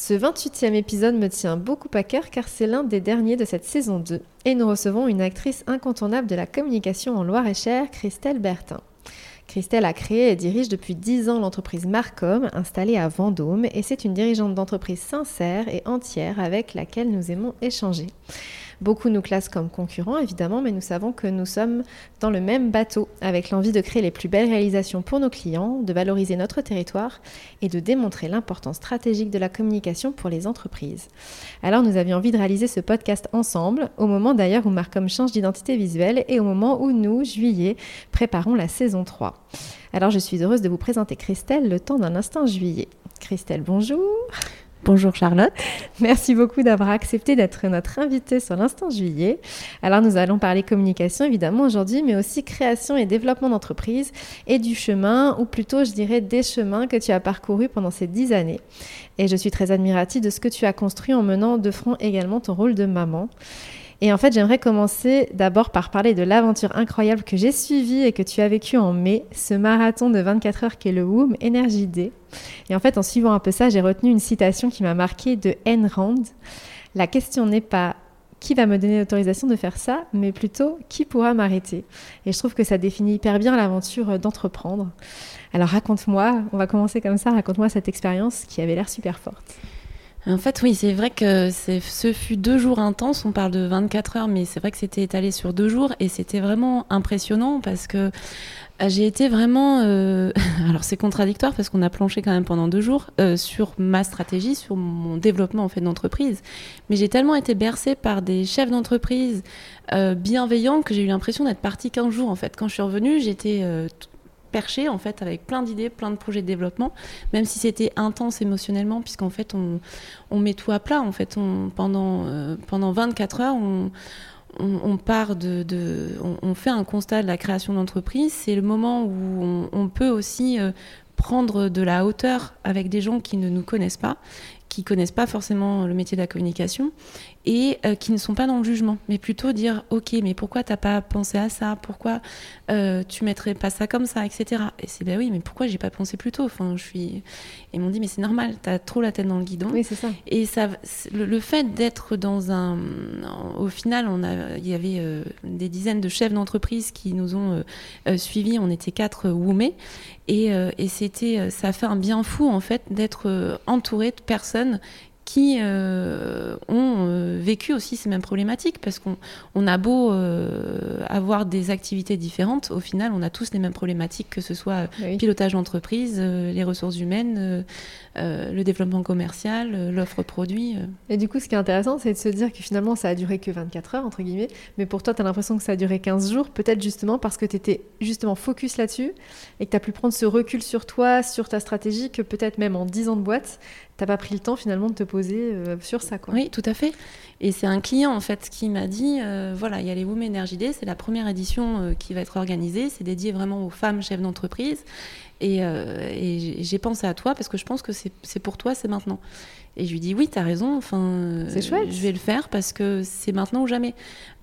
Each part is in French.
Ce 28e épisode me tient beaucoup à cœur car c'est l'un des derniers de cette saison 2 et nous recevons une actrice incontournable de la communication en Loire-et-Cher, Christelle Bertin. Christelle a créé et dirige depuis 10 ans l'entreprise Marcom installée à Vendôme et c'est une dirigeante d'entreprise sincère et entière avec laquelle nous aimons échanger. Beaucoup nous classent comme concurrents, évidemment, mais nous savons que nous sommes dans le même bateau, avec l'envie de créer les plus belles réalisations pour nos clients, de valoriser notre territoire et de démontrer l'importance stratégique de la communication pour les entreprises. Alors nous avions envie de réaliser ce podcast ensemble, au moment d'ailleurs où Marcom change d'identité visuelle et au moment où nous, juillet, préparons la saison 3. Alors je suis heureuse de vous présenter Christelle le temps d'un instant juillet. Christelle, bonjour. Bonjour Charlotte. Merci beaucoup d'avoir accepté d'être notre invitée sur l'instant juillet. Alors nous allons parler communication évidemment aujourd'hui, mais aussi création et développement d'entreprise et du chemin, ou plutôt je dirais des chemins que tu as parcourus pendant ces dix années. Et je suis très admirative de ce que tu as construit en menant de front également ton rôle de maman. Et en fait, j'aimerais commencer d'abord par parler de l'aventure incroyable que j'ai suivie et que tu as vécue en mai, ce marathon de 24 heures qui est le WOM Energy Day. Et en fait, en suivant un peu ça, j'ai retenu une citation qui m'a marquée de Ayn Rand. La question n'est pas qui va me donner l'autorisation de faire ça, mais plutôt qui pourra m'arrêter. Et je trouve que ça définit hyper bien l'aventure d'entreprendre. Alors raconte-moi, on va commencer comme ça, raconte-moi cette expérience qui avait l'air super forte. En fait, oui, c'est vrai que ce fut deux jours intenses. On parle de 24 heures, mais c'est vrai que c'était étalé sur deux jours et c'était vraiment impressionnant parce que euh, j'ai été vraiment. Euh... Alors, c'est contradictoire parce qu'on a planché quand même pendant deux jours euh, sur ma stratégie, sur mon développement en fait d'entreprise. Mais j'ai tellement été bercée par des chefs d'entreprise bienveillants que j'ai eu l'impression d'être partie 15 jours en fait. Quand je suis revenue, j'étais perché en fait avec plein d'idées, plein de projets de développement, même si c'était intense émotionnellement, puisqu'en fait on, on, met tout à plat. En fait, on, pendant, euh, pendant 24 heures, on, on, part de, de on, fait un constat de la création d'entreprise. C'est le moment où on, peut aussi euh, prendre de la hauteur avec des gens qui ne nous connaissent pas qui connaissent pas forcément le métier de la communication et euh, qui ne sont pas dans le jugement, mais plutôt dire ok, mais pourquoi t'as pas pensé à ça? Pourquoi euh, tu mettrais pas ça comme ça, etc. Et c'est ben oui, mais pourquoi j'ai pas pensé plus tôt? Enfin, je suis. Et ils m'ont dit mais c'est normal, t'as trop la tête dans le guidon. Oui, c'est ça. Et ça, le, fait d'être dans un, au final, on a, il y avait euh, des dizaines de chefs d'entreprise qui nous ont suivis. On était quatre woumés et, et c'était, ça a fait un bien fou en fait d'être entouré de personnes qui euh, ont euh, vécu aussi ces mêmes problématiques, parce qu'on on a beau euh, avoir des activités différentes, au final, on a tous les mêmes problématiques, que ce soit bah pilotage d'entreprise, les ressources humaines, le développement commercial, l'offre produit. Et du coup, ce qui est intéressant, c'est de se dire que finalement, ça a duré que 24 heures, entre guillemets, mais pour toi, tu as l'impression que ça a duré 15 jours, peut-être justement parce que tu étais justement focus là-dessus, et que tu as pu prendre ce recul sur toi, sur ta stratégie, que peut-être même en 10 ans de boîte, t'as pas pris le temps finalement de te poser euh, sur ça. Quoi. Oui, tout à fait. Et c'est un client en fait qui m'a dit euh, voilà, il y a les Women Energy Day, c'est la première édition euh, qui va être organisée, c'est dédié vraiment aux femmes chefs d'entreprise. Et, et j'ai pensé à toi parce que je pense que c'est pour toi, c'est maintenant. Et je lui dis oui, tu as raison. Enfin, c'est chouette. Je vais le faire parce que c'est maintenant ou jamais.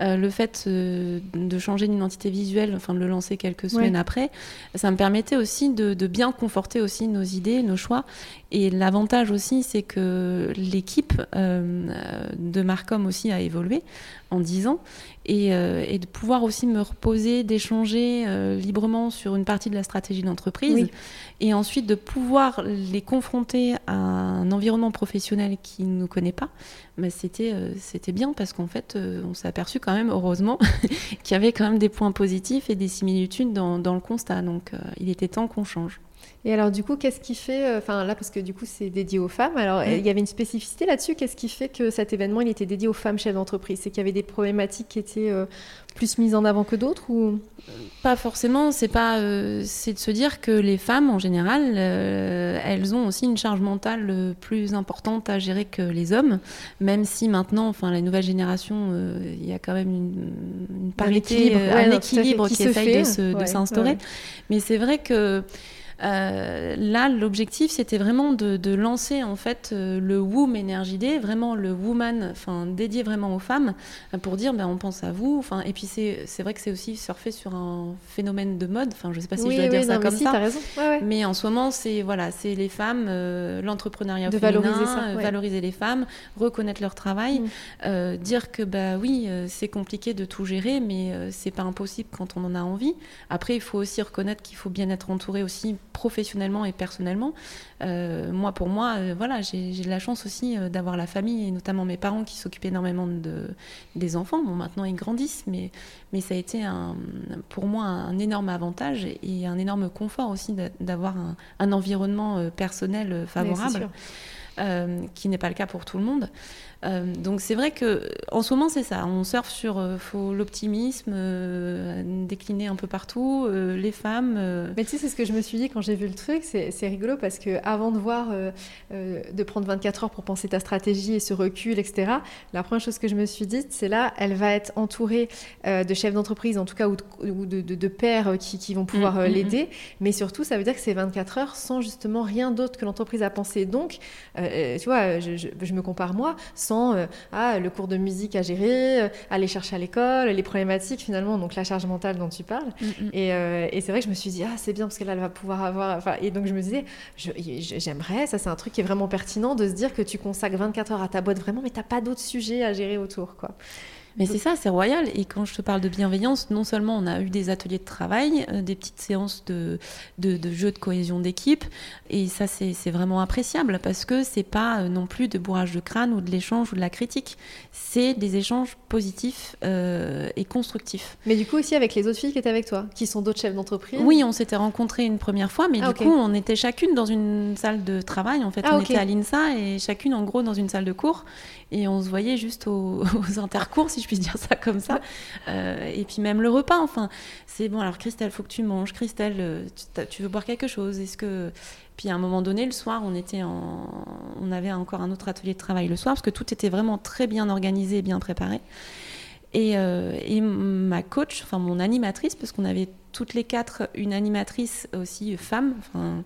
Euh, le fait euh, de changer d'identité visuelle, enfin de le lancer quelques semaines après, ça me permettait aussi de, bien conforter aussi nos idées, nos choix. Et l'avantage aussi, c'est que l'équipe euh, de Marcom aussi a évolué en 10 ans et, de pouvoir aussi me reposer, d'échanger librement sur une partie de la stratégie d'entreprise. Et ensuite de pouvoir les confronter à un environnement professionnel qui ne nous connaît pas, mais c'était euh, c'était bien parce qu'en fait euh, on s'est aperçu quand même heureusement qu'il y avait quand même des points positifs et des similitudes dans, dans le constat. Donc euh, il était temps qu'on change. Et alors du coup, qu'est-ce qui fait, euh, enfin là parce que du coup c'est dédié aux femmes, alors il y avait une spécificité là-dessus, qu'est-ce qui fait que cet événement il était dédié aux femmes chefs d'entreprise? C'est qu'il y avait des problématiques qui étaient euh, plus mises en avant que d'autres ou? Pas forcément, c'est pas, euh, c'est de se dire que les femmes en général, elles ont aussi une charge mentale plus importante à gérer que les hommes, même si maintenant, enfin la nouvelle génération, il y a quand même une, parité, un équilibre, qui, essaye de s'instaurer, mais c'est vrai que euh, là, l'objectif, c'était vraiment de, lancer en fait euh, le Wom Energy Day, vraiment le Woman, enfin dédié vraiment aux femmes, euh, pour dire, ben, on pense à vous. Enfin, et puis c'est vrai que c'est aussi surfer sur un phénomène de mode. Enfin, je sais pas si je dois dire ça comme ça. Raison. Mais en ce moment, c'est voilà, c'est les femmes, l'entrepreneuriat féminin, valoriser, ça, valoriser les femmes, reconnaître leur travail, mm. dire que bah oui, c'est compliqué de tout gérer, mais c'est pas impossible quand on en a envie. Après, il faut aussi reconnaître qu'il faut bien être entouré aussi professionnellement et personnellement. Euh, moi, pour moi, euh, voilà, j'ai de la chance aussi euh, d'avoir la famille et notamment mes parents qui s'occupent énormément de, des enfants. Bon, maintenant ils grandissent, mais, mais ça a été un, pour moi un énorme avantage et un énorme confort aussi d'avoir un, un, environnement personnel favorable. Qui n'est pas le cas pour tout le monde. Euh, donc c'est vrai que en ce moment c'est ça, on surfe sur euh, l'optimisme euh, décliné un peu partout, les femmes. Mais tu sais c'est ce que je me suis dit quand j'ai vu le truc, c'est rigolo parce que avant de voir de prendre 24 heures pour penser ta stratégie et ce recul etc. La première chose que je me suis dit c'est là elle va être entourée de chefs d'entreprise en tout cas ou de, de, pairs qui, qui, vont pouvoir mm, mm, l'aider, mm. mais surtout ça veut dire que c'est 24 heures sans justement rien d'autre que l'entreprise a pensé. Donc tu vois je, je me compare moi sans euh, ah, le cours de musique à gérer, euh, aller chercher à l'école, les problématiques finalement, donc la charge mentale dont tu parles. Mm, mm. Euh, et, c'est vrai que je me suis dit, ah, c'est bien parce que là, elle va pouvoir avoir. et donc je me disais, j'aimerais, ça c'est un truc qui est vraiment pertinent de se dire que tu consacres 24 heures à ta boîte vraiment, mais tu n'as pas d'autres sujets à gérer autour. quoi. Mais c'est ça, c'est royal. Et quand je te parle de bienveillance, non seulement on a eu des ateliers de travail, euh, des petites séances de, de, de jeux de cohésion d'équipe, et ça c'est vraiment appréciable parce que c'est pas euh, non plus de bourrage de crâne ou de l'échange ou de la critique, c'est des échanges positifs euh, et constructifs. Mais du coup aussi avec les autres filles qui étaient avec toi, qui sont d'autres chefs d'entreprise? Oui, on s'était rencontrés une première fois, mais ah, du coup on était chacune dans une salle de travail. En fait, ah, on était à l'INSA et chacune en gros dans une salle de cours, et on se voyait juste aux, intercours, si je puis dire ça comme ça. Euh, et puis même le repas, enfin, c'est bon. Alors Christelle, faut que tu manges. Christelle, euh, tu, veux boire quelque chose? Est-ce que puis à un moment donné, le soir, on était en... on avait encore un autre atelier de travail le soir parce que tout était vraiment très bien organisé, bien préparé. Et, euh, et ma coach, enfin mon animatrice, parce qu'on avait toutes les quatre une animatrice aussi femme, enfin,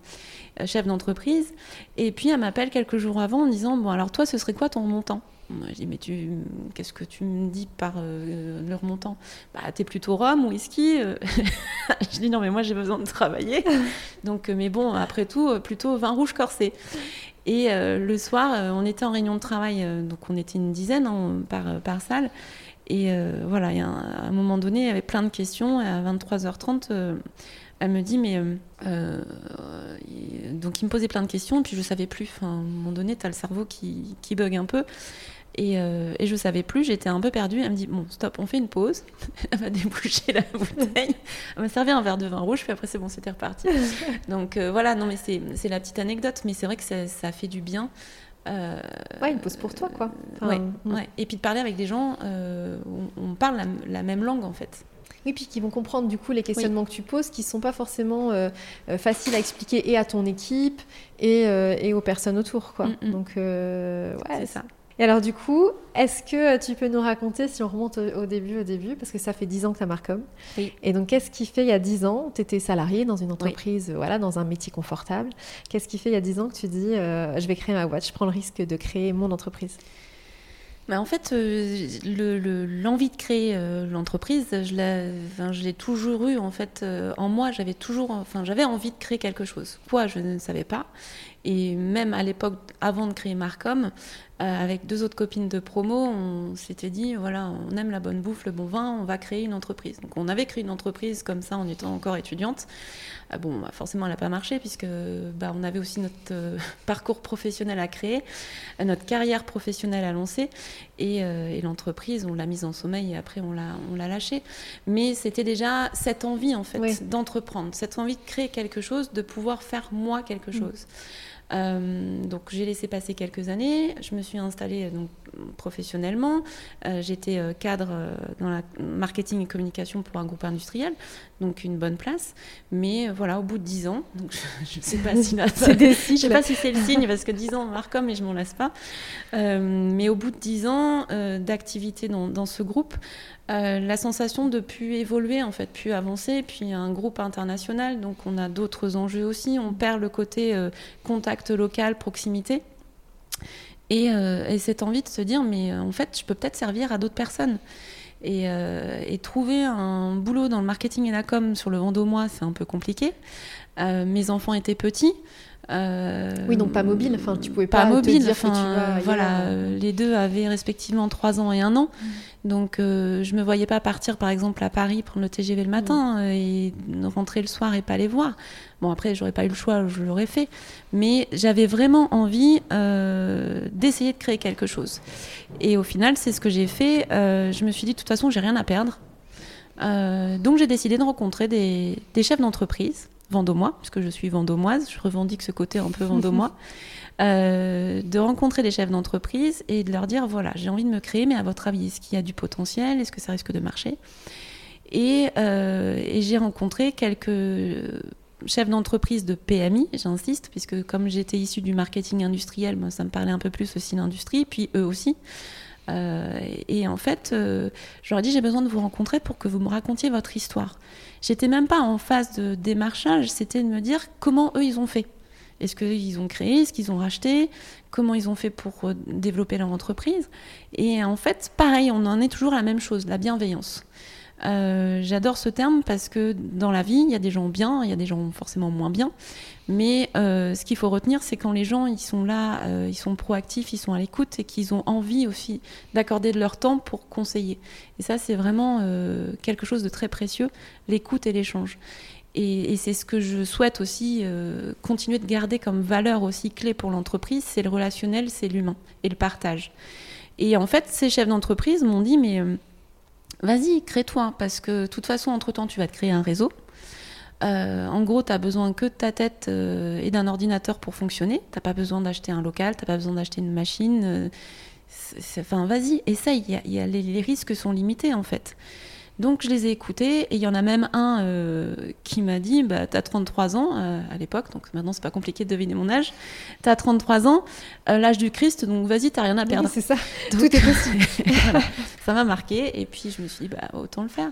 chef d'entreprise. Et puis elle m'appelle quelques jours avant en disant bon alors toi ce serait quoi ton montant? Je dis, mais tu, qu'est-ce que tu me dis par euh, leur montant Bah, t'es plutôt rhum ou whisky euh. Je dis, non, mais moi, j'ai besoin de travailler. Donc, euh, mais bon, après tout, plutôt vin rouge corsé. Et le soir, on était en réunion de travail, donc on était une dizaine hein, par, par salle. Et voilà, à un moment donné, il y avait plein de questions. Et à 23h30, elle me dit, mais. donc, il me posait plein de questions, et puis je savais plus. Enfin, à un moment donné, tu as le cerveau qui, qui bug un peu. Et, euh, et, je savais plus, j'étais un peu perdue. Elle me dit Bon, stop, on fait une pause. elle m'a débouché la bouteille. Elle m'a servi un verre de vin rouge, puis après, c'est bon, c'était reparti. Donc euh, voilà, non, mais c'est la petite anecdote, mais c'est vrai que ça, ça, fait du bien. Euh, ouais, une pause pour toi, quoi. ouais, mm. ouais, Et puis de parler avec des gens euh, où on parle la, même langue, en fait. Oui, puis qui vont comprendre du coup les questionnements que tu poses, qui sont pas forcément faciles à expliquer et à ton équipe et, et aux personnes autour, quoi. Mm, mm. Donc, ouais, c'est ça. Et alors du coup, est-ce que tu peux nous raconter, si on remonte au, début, au début, parce que ça fait 10 ans que tu as Marcom. Oui. Et donc qu'est-ce qui fait il y a 10 ans, tu étais salarié dans une entreprise, voilà, dans un métier confortable? Qu'est-ce qui fait il y a 10 ans que tu dis, euh, je vais créer ma boîte, je prends le risque de créer mon entreprise? Bah, en fait, euh, l'envie de créer euh, l'entreprise, je l'ai toujours eu en fait en moi. J'avais toujours, enfin, j'avais envie de créer quelque chose. Quoi, je ne savais pas. Et même à l'époque, avant de créer Marcom, euh, avec deux autres copines de promo, on s'était dit voilà, on aime la bonne bouffe, le bon vin, on va créer une entreprise. Donc on avait créé une entreprise comme ça en étant encore étudiante. Ah bon, bah, forcément, elle n'a pas marché puisque bah, on avait aussi notre euh, parcours professionnel à créer, notre carrière professionnelle à lancer et, l'entreprise, on l'a mise en sommeil et après on l'a, on l'a lâchée. Mais c'était déjà cette envie en fait d'entreprendre, cette envie de créer quelque chose, de pouvoir faire moi quelque mm. chose. Euh, donc j'ai laissé passer quelques années, je me suis installée donc, professionnellement, euh, j'étais euh, cadre dans la marketing et communication pour un groupe industriel, donc une bonne place, mais voilà, au bout de dix ans, donc je ne sais pas si sais pas si c'est le signe parce que dix ans Marcom et je m'en lasse pas, mais au bout de dix ans d'activité dans, dans, ce groupe, euh, la sensation de plus évoluer, en fait, plus avancer. Puis un groupe international, donc on a d'autres enjeux aussi. On perd le côté euh, contact local, proximité. Euh, et, cette envie de se dire, mais en fait, je peux peut-être servir à d'autres personnes. Et, et, trouver un boulot dans le marketing et la com sur le Vendômois, c'est un peu compliqué. mes enfants étaient petits. Euh, oui, donc pas mobile. Enfin, tu pouvais pas, mobile. Te voilà, euh, les deux avaient respectivement 3 ans et 1 an. Mm. Donc, euh, je me voyais pas partir, par exemple, à Paris prendre le TGV le matin mm. et rentrer le soir et pas les voir. Bon, après, j'aurais pas eu le choix, je l'aurais fait. Mais j'avais vraiment envie d'essayer de créer quelque chose. Et au final, c'est ce que j'ai fait. je me suis dit, de toute façon, j'ai rien à perdre. donc, j'ai décidé de rencontrer des, des chefs d'entreprise vendômois, puisque je suis vendômoise, je revendique ce côté un peu vendômois, euh, de rencontrer des chefs d'entreprise et de leur dire voilà, j'ai envie de me créer, mais à votre avis, est-ce qu'il y a du potentiel? Est-ce que ça risque de marcher? Et, euh, et j'ai rencontré quelques chefs d'entreprise de PMI, j'insiste, puisque comme j'étais issue du marketing industriel, ça me parlait un peu plus aussi l'industrie, puis eux aussi. Euh, et en fait, euh, je leur ai dit j'ai besoin de vous rencontrer pour que vous me racontiez votre histoire. J'étais même pas en phase de démarchage, c'était de me dire comment eux ils ont fait. Est-ce qu'ils ont créé, est-ce qu'ils ont racheté, comment ils ont fait pour euh, développer leur entreprise. Et en fait, pareil, on en est toujours la même chose, la bienveillance. Euh, j'adore ce terme parce que dans la vie, il y a des gens bien, il y a des gens forcément moins bien. Mais euh, ce qu'il faut retenir, c'est quand les gens ils sont là, euh, ils sont proactifs, ils sont à l'écoute et qu'ils ont envie aussi d'accorder de leur temps pour conseiller. Et ça, c'est vraiment quelque chose de très précieux, l'écoute et l'échange. Et, et c'est ce que je souhaite aussi continuer de garder comme valeur aussi clé pour l'entreprise, c'est le relationnel, c'est l'humain et le partage. Et en fait, ces chefs d'entreprise m'ont dit, mais vas-y, crée-toi, parce que de toute façon, entre-temps, tu vas te créer un réseau. Euh, en gros, tu as besoin que de ta tête euh, et d'un ordinateur pour fonctionner. Tu pas besoin d'acheter un local, tu pas besoin d'acheter une machine. Euh, enfin, vas-y, essaye. Y les, risques sont limités, en fait. Donc je les ai écoutés et il y en a même un euh, qui m'a dit bah, Tu as 33 ans euh, à l'époque, donc maintenant c'est pas compliqué de deviner mon âge. Tu as 33 ans, euh, l'âge du Christ, donc vas-y, t'as rien à perdre. c'est ça, tout est possible. Ça m'a marqué et puis je me suis dit bah, Autant le faire.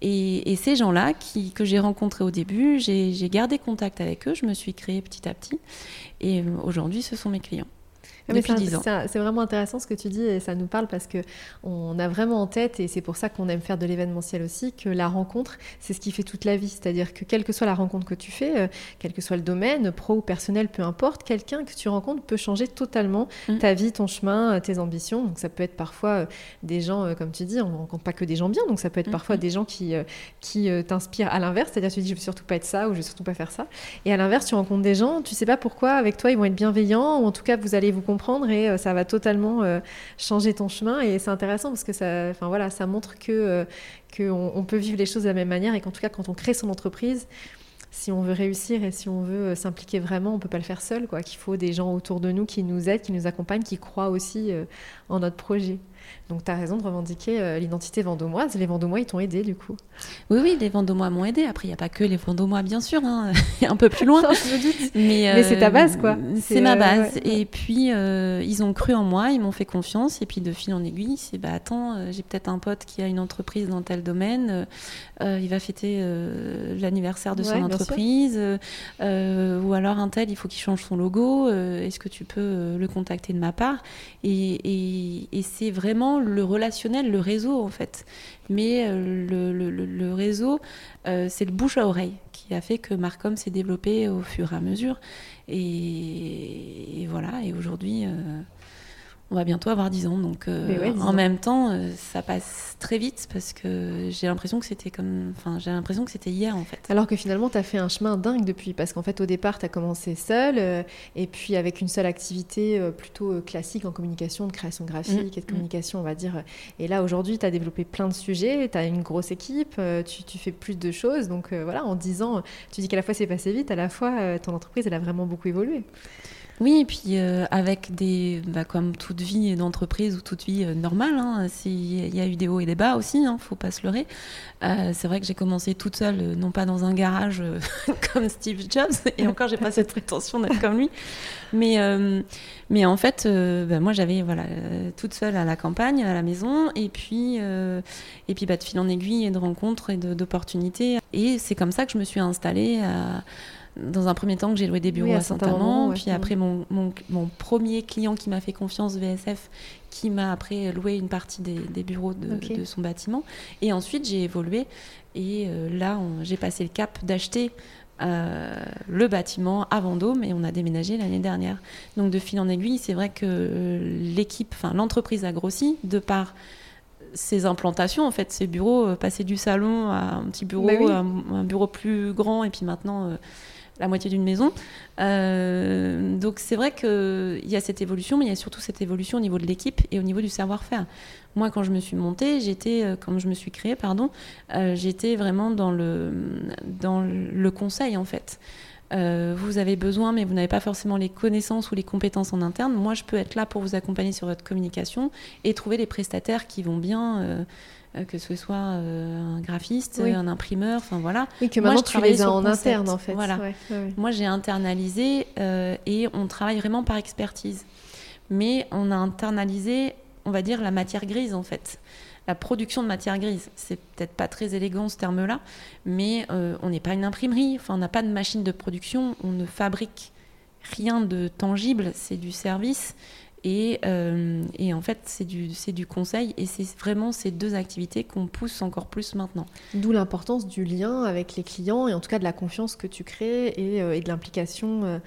Et, et ces gens-là que j'ai rencontrés au début, j'ai gardé contact avec eux, je me suis créée petit à petit et aujourd'hui ce sont mes clients. C'est vraiment intéressant ce que tu dis et ça nous parle parce que on a vraiment en tête et c'est pour ça qu'on aime faire de l'événementiel aussi que la rencontre c'est ce qui fait toute la vie. C'est-à-dire que quelle que soit la rencontre que tu fais, euh, quel que soit le domaine, pro ou personnel, peu importe, quelqu'un que tu rencontres peut changer totalement mm. ta vie, ton chemin, euh, tes ambitions. Donc ça peut être parfois euh, des gens, comme tu dis, on ne rencontre pas que des gens bien, donc ça peut être mm, parfois mm. des gens qui, qui t'inspirent à l'inverse, c'est-à-dire tu dis je veux surtout pas être ça ou je veux surtout pas faire ça. Et à l'inverse, tu rencontres des gens, tu sais pas pourquoi avec toi ils vont être bienveillants ou en tout cas vous allez vous comprendre et euh, ça va totalement euh, changer ton chemin. Et c'est intéressant parce que ça, voilà, ça montre que euh, qu'on on peut vivre les choses de la même manière et qu'en tout cas, quand on crée son entreprise, si on veut réussir et si on veut s'impliquer vraiment, on peut pas le faire seul, quoi. Qu'il faut des gens autour de nous qui nous aident, qui nous accompagnent, qui croient aussi en notre projet. Donc tu as raison de revendiquer euh, l'identité vendômoise. Les Vendômois, ils t'ont aidé du coup Oui, oui, les Vendômois m'ont aidé. Après, il n'y a pas que les Vendômois, bien sûr, hein. un peu plus loin. Mais, c'est ta euh, base, quoi. C'est ma euh, base. Et puis, ils ont cru en moi, ils m'ont fait confiance. Et puis, de fil en aiguille, c'est bah attends, j'ai peut-être un pote qui a une entreprise dans tel domaine. il va fêter l'anniversaire de son entreprise. ou alors, un tel, il faut qu'il change son logo. Est-ce que tu peux le contacter de ma part? Et, et c'est vrai vraiment le relationnel, le réseau en fait. Mais le, le, réseau, c'est le bouche à oreille qui a fait que Marcom s'est développé au fur et à mesure. Et, et voilà, et aujourd'hui on va bientôt avoir 10 ans. Donc euh, en même temps, euh, ça passe très vite parce que j'ai l'impression que c'était comme. Enfin, j'ai l'impression que c'était hier en fait. Alors que finalement, tu as fait un chemin dingue depuis. Parce qu'en fait, au départ, tu as commencé seule euh, et puis avec une seule activité plutôt classique en communication, de création graphique mm. et de communication, on va dire. Et là, aujourd'hui, tu as développé plein de sujets, tu as une grosse équipe, tu, tu, fais plus de choses. Donc voilà, en 10 ans, tu dis qu'à la fois c'est passé vite, à la fois ton entreprise, elle a vraiment beaucoup évolué. Oui, et puis euh, avec des, bah, comme toute vie d'entreprise ou toute vie euh, normale, hein, il y a eu des hauts et des bas aussi, il hein, ne faut pas se leurrer. Euh, c'est vrai que j'ai commencé toute seule, non pas dans un garage comme Steve Jobs, et encore j'ai pas cette prétention d'être comme lui, mais mais en fait, bah, moi j'avais voilà toute seule à la campagne, à la maison, et puis et puis bah, de fil en aiguille et de rencontres et d'opportunités, et c'est comme ça que je me suis installée à dans un premier temps que j'ai loué des bureaux à Saint-Amand, puis après mon, mon, mon, premier client qui m'a fait confiance, VSF, qui m'a après loué une partie des, des bureaux de, de, son bâtiment. Et ensuite j'ai évolué et euh, là j'ai passé le cap d'acheter euh, le bâtiment à Vendôme et on a déménagé l'année dernière. Donc de fil en aiguille, c'est vrai que euh, l'équipe, enfin l'entreprise a grossi de par ses implantations, en fait, ses bureaux, passer du salon à un petit bureau, bah un, bureau plus grand, et puis maintenant, la moitié d'une maison. Euh, donc c'est vrai qu'il y a cette évolution, mais il y a surtout cette évolution au niveau de l'équipe et au niveau du savoir-faire. Moi, quand je me suis montée, j'étais, euh, quand je me suis créée, pardon, euh, j'étais vraiment dans le, dans le conseil en fait. Vous avez besoin, mais vous n'avez pas forcément les connaissances ou les compétences en interne. Moi, je peux être là pour vous accompagner sur votre communication et trouver des prestataires qui vont bien euh, que ce soit euh, un graphiste, un imprimeur, enfin voilà. Oui, que maintenant tu les as en interne en fait. Voilà. Moi j'ai internalisé euh, et on travaille vraiment par expertise. Mais on a internalisé, on va dire, la matière grise en fait. La production de matière grise, c'est peut-être pas très élégant ce terme-là, mais on n'est pas une imprimerie, enfin on n'a pas de machine de production, on ne fabrique rien de tangible, c'est du service et, euh, et, en fait, c'est du, conseil et c'est vraiment ces deux activités qu'on pousse encore plus maintenant. D'où l'importance du lien avec les clients et en tout cas de la confiance que tu crées et, euh, de l'implication euh,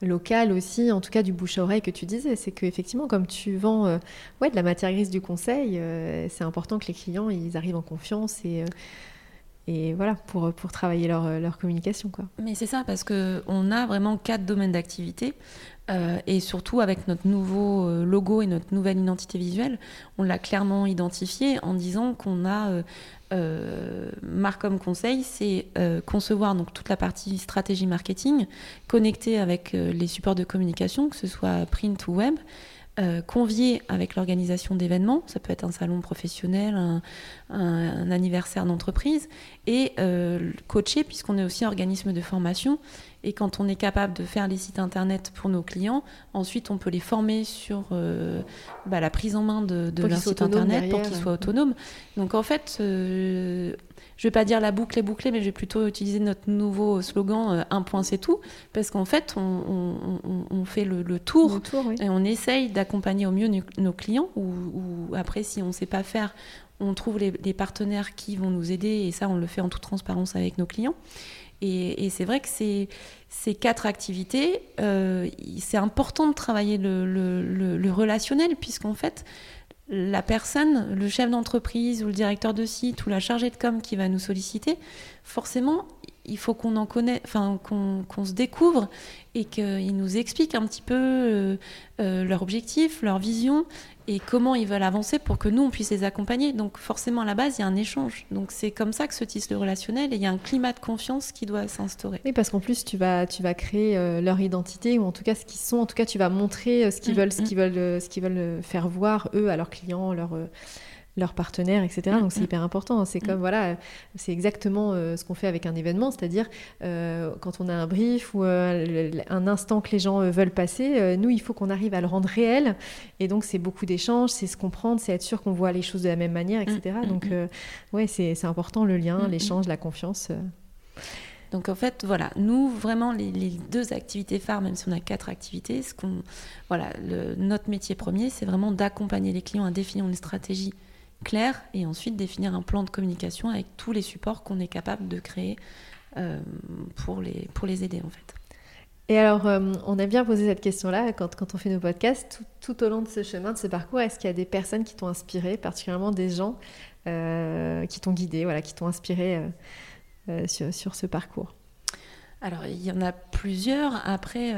locale aussi, en tout cas du bouche à oreille que tu disais. C'est qu'effectivement, comme tu vends ouais, de la matière grise du conseil, c'est important que les clients ils arrivent en confiance et et voilà pour, pour travailler leur, leur communication quoi. Mais c'est ça parce que on a vraiment quatre domaines d'activité. Euh, et surtout avec notre nouveau euh, logo et notre nouvelle identité visuelle, on l'a clairement identifié en disant qu'on a euh, euh Marcom Conseil, c'est concevoir donc toute la partie stratégie marketing, connecter avec les supports de communication, que ce soit print ou web, convier avec l'organisation d'événements, ça peut être un salon professionnel, un, un anniversaire d'entreprise, et coacher, puisqu'on est aussi organisme de formation, et quand on est capable de faire les sites internet pour nos clients, ensuite on peut les former sur euh, bah, la prise en main de, leur site internet pour qu'ils soient autonomes. Donc en fait, euh, je vais pas dire la boucle est bouclée, mais je vais plutôt utiliser notre nouveau slogan euh, un point c'est tout, parce qu'en fait on, fait le, tour, et on essaye d'accompagner au mieux nos, clients. Ou, après, si on ne sait pas faire, on trouve les, les partenaires qui vont nous aider, et ça on le fait en toute transparence avec nos clients. Et, c'est vrai que ces, ces quatre activités, euh, c'est important de travailler le, le, le relationnel, puisqu'en fait, la personne, le chef d'entreprise ou le directeur de site ou la chargée de com qui va nous solliciter, forcément, il faut qu'on en connaisse, enfin qu'on se découvre et qu'ils nous expliquent un petit peu euh, euh, leur objectif, leur vision et comment ils veulent avancer pour que nous on puisse les accompagner. Donc forcément à la base il y a un échange. Donc c'est comme ça que se tisse le relationnel et il y a un climat de confiance qui doit s'instaurer. Oui parce qu'en plus tu vas tu vas créer euh, leur identité ou en tout cas ce qu'ils sont. En tout cas tu vas montrer ce qu'ils veulent, ce qu'ils veulent, ce qu'ils veulent faire voir eux à leurs clients, leurs leurs partenaires, etc. Donc c'est mm, mm. hyper important. C'est mm. comme voilà, c'est exactement euh, ce qu'on fait avec un événement, c'est-à-dire euh, quand on a un brief ou euh, un instant que les gens veulent passer, nous il faut qu'on arrive à le rendre réel. Et donc c'est beaucoup d'échanges, c'est se comprendre, c'est être sûr qu'on voit les choses de la même manière, etc. Donc ouais, c'est important le lien, l'échange, la confiance. Donc en fait, voilà, nous vraiment les, deux activités phares, même si on a quatre activités, ce qu'on, voilà, notre métier premier, c'est vraiment d'accompagner les clients à définir une stratégie claire et ensuite définir un plan de communication avec tous les supports qu'on est capable de créer euh, pour, les, aider en fait. Et alors, euh, on a bien posé cette question-là quand, quand, on fait nos podcasts. Tout, au long de ce chemin, de ce parcours, est-ce qu'il y a des personnes qui t'ont inspiré, particulièrement des gens euh, qui t'ont guidé, voilà, qui t'ont inspiré sur, ce parcours? Alors, il y en a plusieurs. Après,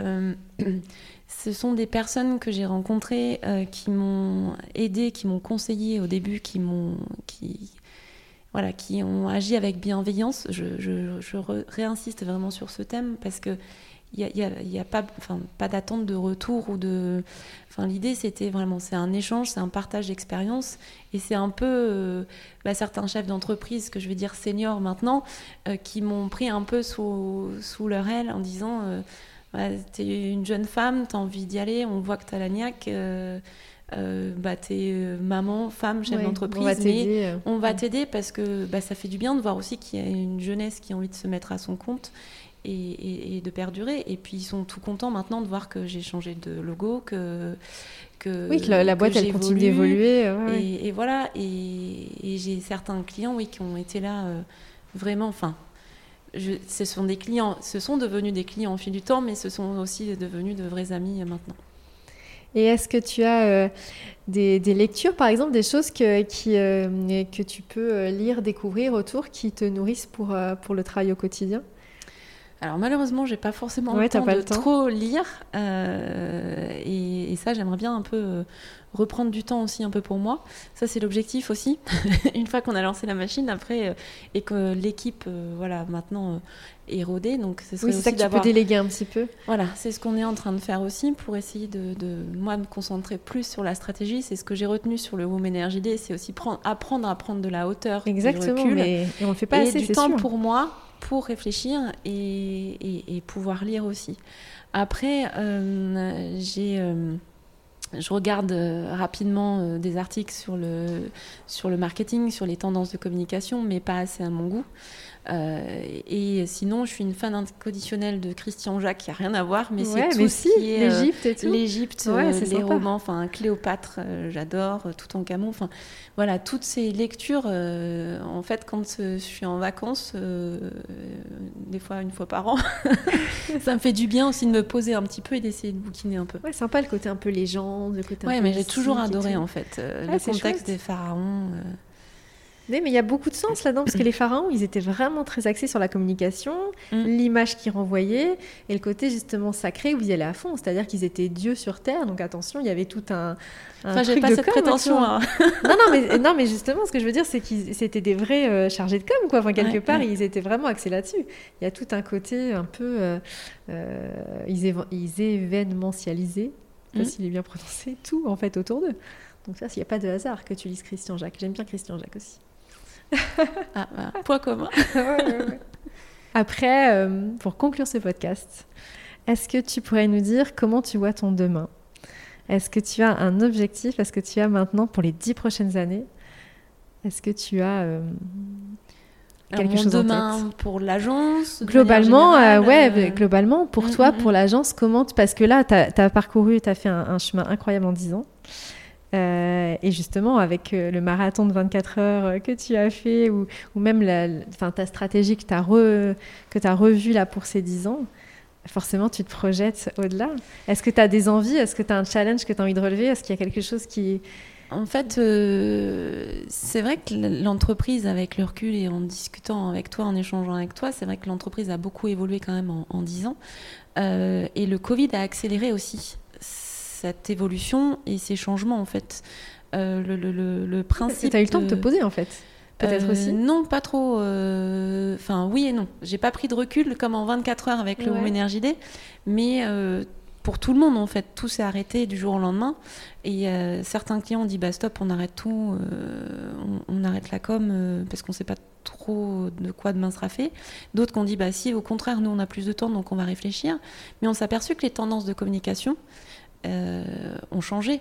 ce sont des personnes que j'ai rencontrées qui m'ont aidé, qui m'ont conseillé au début, qui m'ont, qui, voilà, qui ont agi avec bienveillance. Je, réinsiste vraiment sur ce thème parce que il n'y a, pas, pas d'attente de retour ou de. Enfin, l'idée c'était vraiment, c'est un échange, c'est un partage d'expérience et c'est un peu euh, bah, certains chefs d'entreprise que je vais dire seniors maintenant euh, qui m'ont pris un peu sous, sous leur aile en disant. Euh, bah, t'es une jeune femme, t'as envie d'y aller, on voit que t'as la niaque, bah, t'es maman, femme, chef d'entreprise, mais on va t'aider parce que bah, ça fait du bien de voir aussi qu'il y a une jeunesse qui a envie de se mettre à son compte et, de perdurer. Et puis ils sont tout contents maintenant de voir que j'ai changé de logo, que, que oui, que la, boîte elle continue d'évoluer. et, voilà, et, j'ai certains clients oui qui ont été là vraiment, enfin. ce sont des clients, ce sont devenus des clients au fil du temps, mais ce sont aussi devenus de vrais amis maintenant. Et est-ce que tu as euh, des, lectures, par exemple, des choses que, qui, euh, que tu peux euh, lire, découvrir autour, qui te nourrissent pour, pour le travail au quotidien? Alors malheureusement, j'ai pas forcément le temps de trop lire, et, et, ça, j'aimerais bien un peu reprendre du temps aussi un peu pour moi. Ça, c'est l'objectif aussi. Une fois qu'on a lancé la machine, après, euh, et que l'équipe, euh, voilà, maintenant euh, est rodée. Donc, ce serait oui, c'est ça que tu peux déléguer un petit peu. Voilà, c'est ce qu'on est en train de faire aussi pour essayer de, moi, me concentrer plus sur la stratégie. C'est ce que j'ai retenu sur le Women Energy Day, c'est aussi prendre, apprendre à prendre de la hauteur. Exactement, du recul, mais et on le fait pas et assez, du temps pour moi pour réfléchir et, pouvoir lire aussi. Après, j'ai je regarde euh, rapidement euh, des articles sur le, sur le marketing, sur les tendances de communication, mais pas assez à mon goût. Euh, et sinon, je suis une fan inconditionnelle de Christian Jacques, qui a rien à voir, mais c'est tout ce qui est l'Égypte et tout. L'Égypte, les romans, enfin Cléopâtre, j'adore, tout en camon, enfin voilà, toutes ces lectures. en fait, quand je suis en vacances, des fois une fois par an, ça me fait du bien aussi de me poser un petit peu et d'essayer de bouquiner un peu. Ouais, sympa le côté un peu légende, le côté. Ouais, mais j'ai toujours adoré en fait le contexte des pharaons. Oui, mais il y a beaucoup de sens là-dedans, parce que les pharaons, ils étaient vraiment très axés sur la communication, mm. l'image qu'ils renvoyaient, et le côté justement sacré où ils allaient à fond, c'est-à-dire qu'ils étaient dieux sur Terre, donc attention, il y avait tout un... un enfin, j'ai pas cette prétention. Hein. non, non mais, non, mais justement, ce que je veux dire, c'est qu'ils c'était des vrais euh, chargés de com, quoi. Enfin, quelque part, ils étaient vraiment axés là-dessus. Il y a tout un côté un peu... Euh, euh, ils, ils événementialisaient, je sais pas mm. s'il est bien prononcé, tout en fait autour d'eux. Donc ça, il n'y a pas de hasard que tu lises Christian Jacques. J'aime bien Christian Jacques aussi ah, bah, point commun. Après, euh, pour conclure ce podcast, est-ce que tu pourrais nous dire comment tu vois ton demain? Est-ce que tu as un objectif? Est-ce que tu as maintenant pour les dix prochaines années Est-ce que tu as euh, quelque chose demain en tête? pour l'agence Globalement, euh, ouais, globalement, pour mm, toi, mm, pour mm. l'agence, comment Parce que là, tu as, parcouru, tu as fait un, un, chemin incroyable en dix ans. Euh, et justement, avec euh, le marathon de 24 heures euh, que tu as fait, ou, même la, ta stratégie que tu as, re, as revue pour ces 10 ans, forcément, tu te projettes au-delà. Est-ce que tu as des envies? Est-ce que tu as un challenge que tu as envie de relever? Est-ce qu'il y a quelque chose qui... En fait, c'est vrai que l'entreprise, avec le recul et en discutant avec toi, en échangeant avec toi, c'est vrai que l'entreprise a beaucoup évolué quand même en, en 10 ans. et le Covid a accéléré aussi cette évolution et ces changements en fait. Euh, le, le, le, principe. Tu as eu le temps de te poser en fait Peut-être euh, aussi Non, pas trop. Euh, enfin, oui et non. J'ai pas pris de recul comme en 24 heures avec le Home Energy Day, mais pour tout le monde en fait, tout s'est arrêté du jour au lendemain. Et certains clients ont dit bah stop, on arrête tout, on, arrête la com parce qu'on sait pas trop de quoi demain sera fait. D'autres qui ont dit bah si, au contraire, nous on a plus de temps donc on va réfléchir. Mais on s'est aperçu que les tendances de communication, ont changé.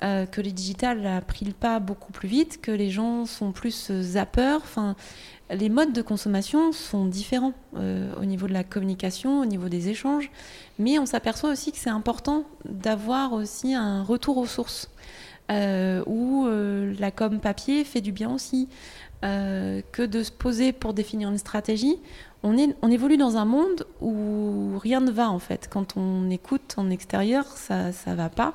que le digital a pris le pas beaucoup plus vite, que les gens sont plus zappeurs. Enfin, les modes de consommation sont différents au niveau de la communication, au niveau des échanges, mais on s'aperçoit aussi que c'est important d'avoir aussi un retour aux sources. où la com papier fait du bien aussi. Euh, que de se poser pour définir une stratégie. On, est, on évolue dans un monde où rien ne va en fait. Quand on écoute en extérieur, ça ne va pas.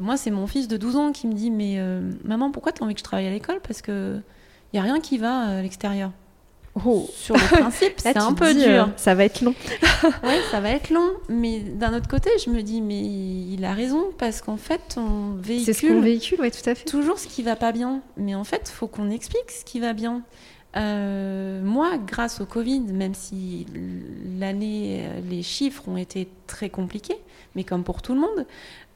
Moi, c'est mon fils de 12 ans qui me dit Mais euh, maman, pourquoi tu as envie que je travaille à l'école? Parce qu'il n'y a rien qui va à l'extérieur. Oh. Sur le principe, c'est un peu dur. Euh, ça va être long. oui, ça va être long. Mais d'un autre côté, je me dis, mais il a raison, parce qu'en fait, on véhicule. C'est ce qu'on véhicule, tout à fait. Toujours ce qui va pas bien. Mais en fait, il faut qu'on explique ce qui va bien. Euh, moi, grâce au Covid, même si l'année, les chiffres ont été très compliqués, mais comme pour tout le monde,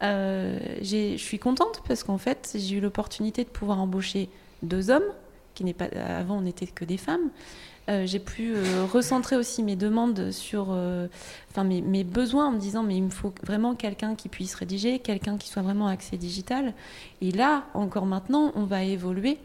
euh, je suis contente parce qu'en fait, j'ai eu l'opportunité de pouvoir embaucher deux hommes, qui n'est pas avant on n'était que des femmes, euh, j'ai pu euh, recentrer aussi mes demandes sur euh, enfin mes, besoins en me disant mais il me faut vraiment quelqu'un qui puisse rédiger, quelqu'un qui soit vraiment axé digital. Et là, encore maintenant, on va évoluer.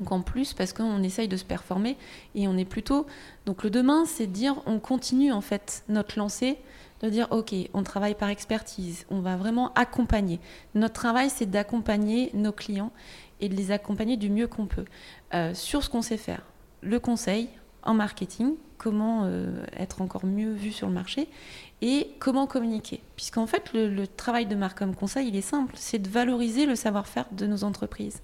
Donc en plus, parce qu'on essaye de se performer et on est plutôt. Donc le demain, c'est de dire on continue en fait notre lancée, de dire ok, on travaille par expertise, on va vraiment accompagner. Notre travail, c'est d'accompagner nos clients et de les accompagner du mieux qu'on peut sur ce qu'on sait faire le conseil en marketing, comment euh, être encore mieux vu sur le marché et comment communiquer. Puisqu'en fait, le, travail de marque comme conseil, il est simple, c'est de valoriser le savoir-faire de nos entreprises.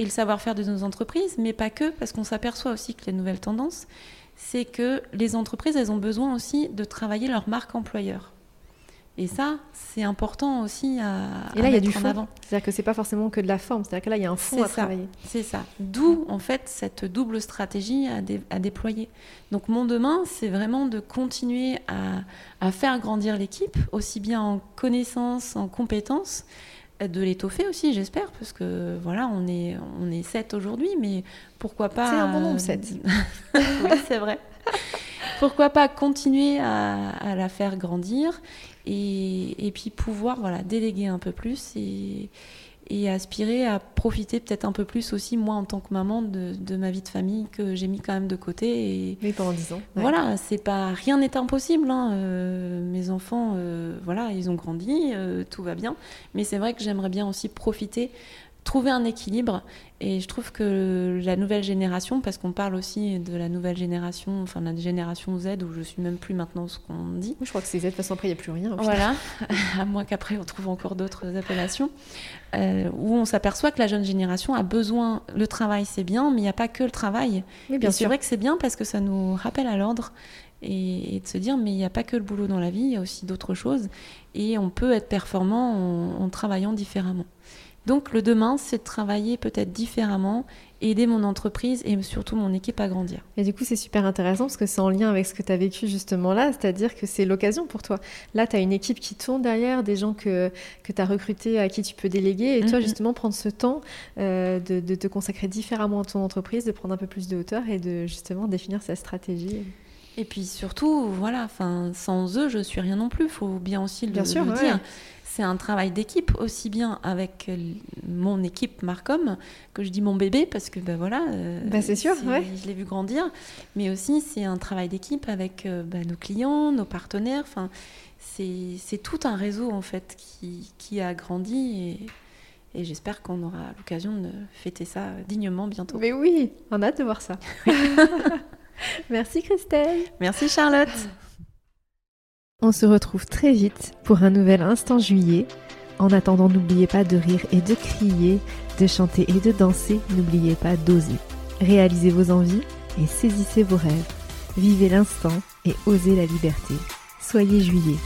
Et le savoir-faire de nos entreprises, mais pas que, parce qu'on s'aperçoit aussi que les nouvelles tendances, c'est que les entreprises, elles ont besoin aussi de travailler leur marque employeur. Et ça, c'est important aussi à, et là, il y a du avant. C'est-à-dire que c'est pas forcément que de la forme, c'est-à-dire que là, il y a un fond à travailler. C'est ça. D'où, en fait, cette double stratégie à, à déployer. Donc, mon demain, c'est vraiment de continuer à, à faire grandir l'équipe, aussi bien en connaissances, en compétences, de l'étoffer aussi, j'espère, parce que voilà, on est, on est 7 aujourd'hui, mais pourquoi pas. C'est un bon nombre, 7. oui, c'est vrai. pourquoi pas continuer à, à, la faire grandir et, puis pouvoir voilà, déléguer un peu plus et, aspirer à profiter peut-être un peu plus aussi, moi en tant que maman, de, ma vie de famille que j'ai mis quand même de côté. Et, oui, pendant 10 ans. Voilà, c'est pas, rien n'est impossible. Hein. Euh, mes enfants, euh, voilà, ils ont grandi, euh, tout va bien. Mais c'est vrai que j'aimerais bien aussi profiter trouver un équilibre. Et je trouve que la nouvelle génération, parce qu'on parle aussi de la nouvelle génération, enfin la génération Z, où je suis même plus maintenant ce qu'on dit. Je crois que c'est Z, de toute façon après il n'y a plus rien. Voilà, à moins qu'après on trouve encore d'autres appellations, euh, où on s'aperçoit que la jeune génération a besoin, le travail c'est bien, mais il n'y a pas que le travail. Oui, bien C'est vrai que c'est bien parce que ça nous rappelle à l'ordre et, de se dire mais il n'y a pas que le boulot dans la vie, il y a aussi d'autres choses et on peut être performant en travaillant différemment. Donc le demain, c'est de travailler peut-être différemment, aider mon entreprise et surtout mon équipe à grandir. Et du coup, c'est super intéressant parce que c'est en lien avec ce que tu as vécu justement là, c'est-à-dire que c'est l'occasion pour toi. Là, tu as une équipe qui tourne derrière, des gens que, que tu as recrutés, à qui tu peux déléguer, et toi, justement, prendre ce temps euh, de, de, te consacrer différemment à ton entreprise, de prendre un peu plus de hauteur et de justement définir sa stratégie. Et puis surtout, voilà, sans eux, je suis rien non plus. Il faut bien aussi le, bien sûr, dire c'est un travail d'équipe, aussi bien avec euh, mon équipe Marcom, que je dis mon bébé, parce que ben voilà, euh, bah, c'est sûr, je l'ai vu grandir, mais aussi c'est un travail d'équipe avec euh, ben, nos clients, nos partenaires, enfin, c'est tout un réseau en fait qui, qui a grandi et, et j'espère qu'on aura l'occasion de fêter ça dignement bientôt. Mais oui, on a hâte de voir ça. Merci Christelle. Merci Charlotte. On se retrouve très vite pour un nouvel instant juillet. En attendant, n'oubliez pas de rire et de crier, de chanter et de danser. N'oubliez pas d'oser. Réalisez vos envies et saisissez vos rêves. Vivez l'instant et osez la liberté. Soyez juillet.